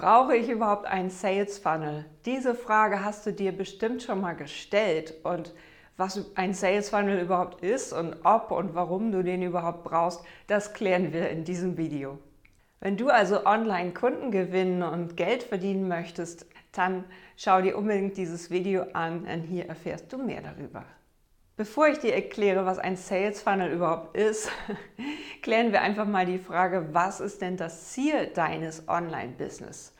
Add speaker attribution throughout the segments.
Speaker 1: Brauche ich überhaupt einen Sales Funnel? Diese Frage hast du dir bestimmt schon mal gestellt und was ein Sales Funnel überhaupt ist und ob und warum du den überhaupt brauchst, das klären wir in diesem Video. Wenn du also online Kunden gewinnen und Geld verdienen möchtest, dann schau dir unbedingt dieses Video an, denn hier erfährst du mehr darüber. Bevor ich dir erkläre, was ein Sales Funnel überhaupt ist, klären wir einfach mal die Frage, was ist denn das Ziel deines Online-Business?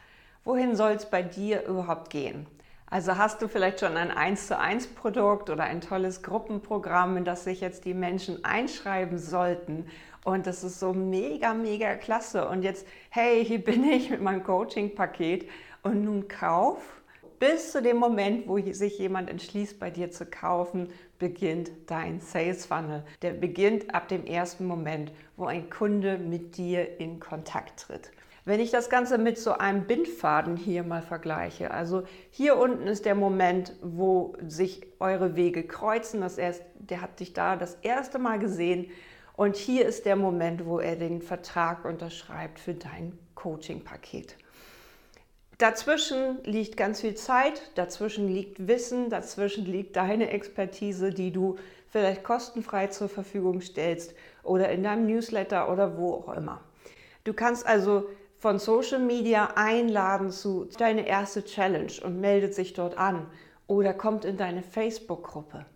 Speaker 1: Wohin soll es bei dir überhaupt gehen? Also hast du vielleicht schon ein 1 zu 1 Produkt oder ein tolles Gruppenprogramm, in das sich jetzt die Menschen einschreiben sollten und das ist so mega, mega klasse und jetzt, hey, hier bin ich mit meinem Coaching-Paket und nun kauf bis zu dem Moment, wo sich jemand entschließt, bei dir zu kaufen, beginnt dein Sales Funnel. Der beginnt ab dem ersten Moment, wo ein Kunde mit dir in Kontakt tritt. Wenn ich das Ganze mit so einem Bindfaden hier mal vergleiche, also hier unten ist der Moment, wo sich eure Wege kreuzen, das erst, der hat dich da das erste Mal gesehen und hier ist der Moment, wo er den Vertrag unterschreibt für dein Coaching-Paket. Dazwischen liegt ganz viel Zeit, dazwischen liegt Wissen, dazwischen liegt deine Expertise, die du vielleicht kostenfrei zur Verfügung stellst oder in deinem Newsletter oder wo auch immer. Du kannst also von Social Media einladen zu deine erste Challenge und meldet sich dort an oder kommt in deine Facebook-Gruppe.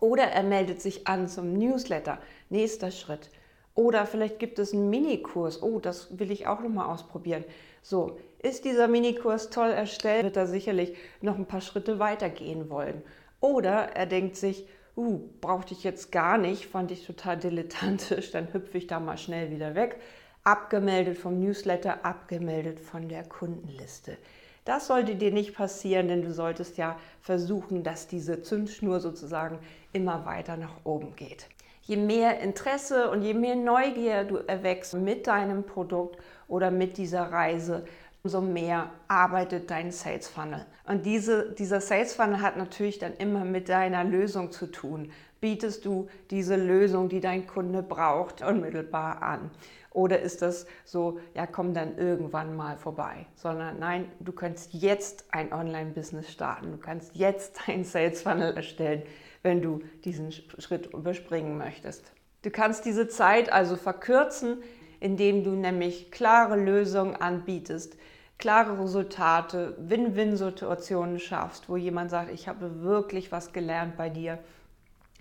Speaker 1: Oder er meldet sich an zum Newsletter. Nächster Schritt. Oder vielleicht gibt es einen Minikurs. Oh, das will ich auch noch mal ausprobieren. So, ist dieser Minikurs toll erstellt, wird er sicherlich noch ein paar Schritte weitergehen wollen. Oder er denkt sich, uh, brauchte ich jetzt gar nicht, fand ich total dilettantisch, dann hüpfe ich da mal schnell wieder weg. Abgemeldet vom Newsletter, abgemeldet von der Kundenliste. Das sollte dir nicht passieren, denn du solltest ja versuchen, dass diese Zündschnur sozusagen immer weiter nach oben geht je mehr Interesse und je mehr Neugier du erwächst mit deinem Produkt oder mit dieser Reise, umso mehr arbeitet dein Sales Funnel. Und diese, dieser Sales Funnel hat natürlich dann immer mit deiner Lösung zu tun. Bietest du diese Lösung, die dein Kunde braucht, unmittelbar an? Oder ist das so, ja, komm dann irgendwann mal vorbei? Sondern nein, du kannst jetzt ein Online-Business starten. Du kannst jetzt dein Sales Funnel erstellen wenn du diesen Schritt überspringen möchtest. Du kannst diese Zeit also verkürzen, indem du nämlich klare Lösungen anbietest, klare Resultate, Win-Win-Situationen schaffst, wo jemand sagt, ich habe wirklich was gelernt bei dir,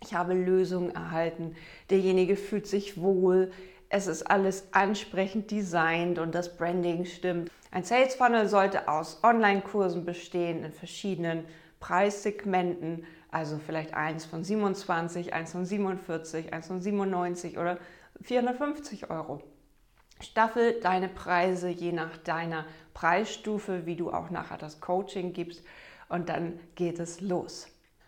Speaker 1: ich habe Lösungen erhalten, derjenige fühlt sich wohl, es ist alles ansprechend designt und das Branding stimmt. Ein Sales Funnel sollte aus Online-Kursen bestehen in verschiedenen Preissegmenten also vielleicht eins von 27, eins von 47, eins von 97 oder 450 Euro. Staffel deine Preise je nach deiner Preisstufe, wie du auch nachher das Coaching gibst und dann geht es los.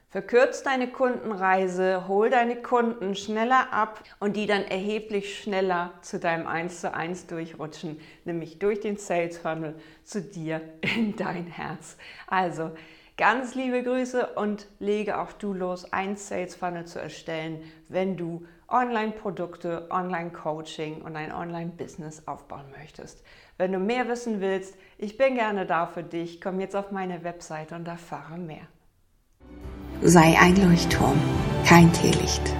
Speaker 1: Verkürz deine Kundenreise, hol deine Kunden schneller ab und die dann erheblich schneller zu deinem 1 zu 1 durchrutschen, nämlich durch den Sales Funnel zu dir in dein Herz. Also Ganz liebe Grüße und lege auch du los, ein Sales Funnel zu erstellen, wenn du Online-Produkte, Online-Coaching und ein Online-Business aufbauen möchtest. Wenn du mehr wissen willst, ich bin gerne da für dich. Komm jetzt auf meine Webseite und erfahre mehr.
Speaker 2: Sei ein Leuchtturm, kein Teelicht.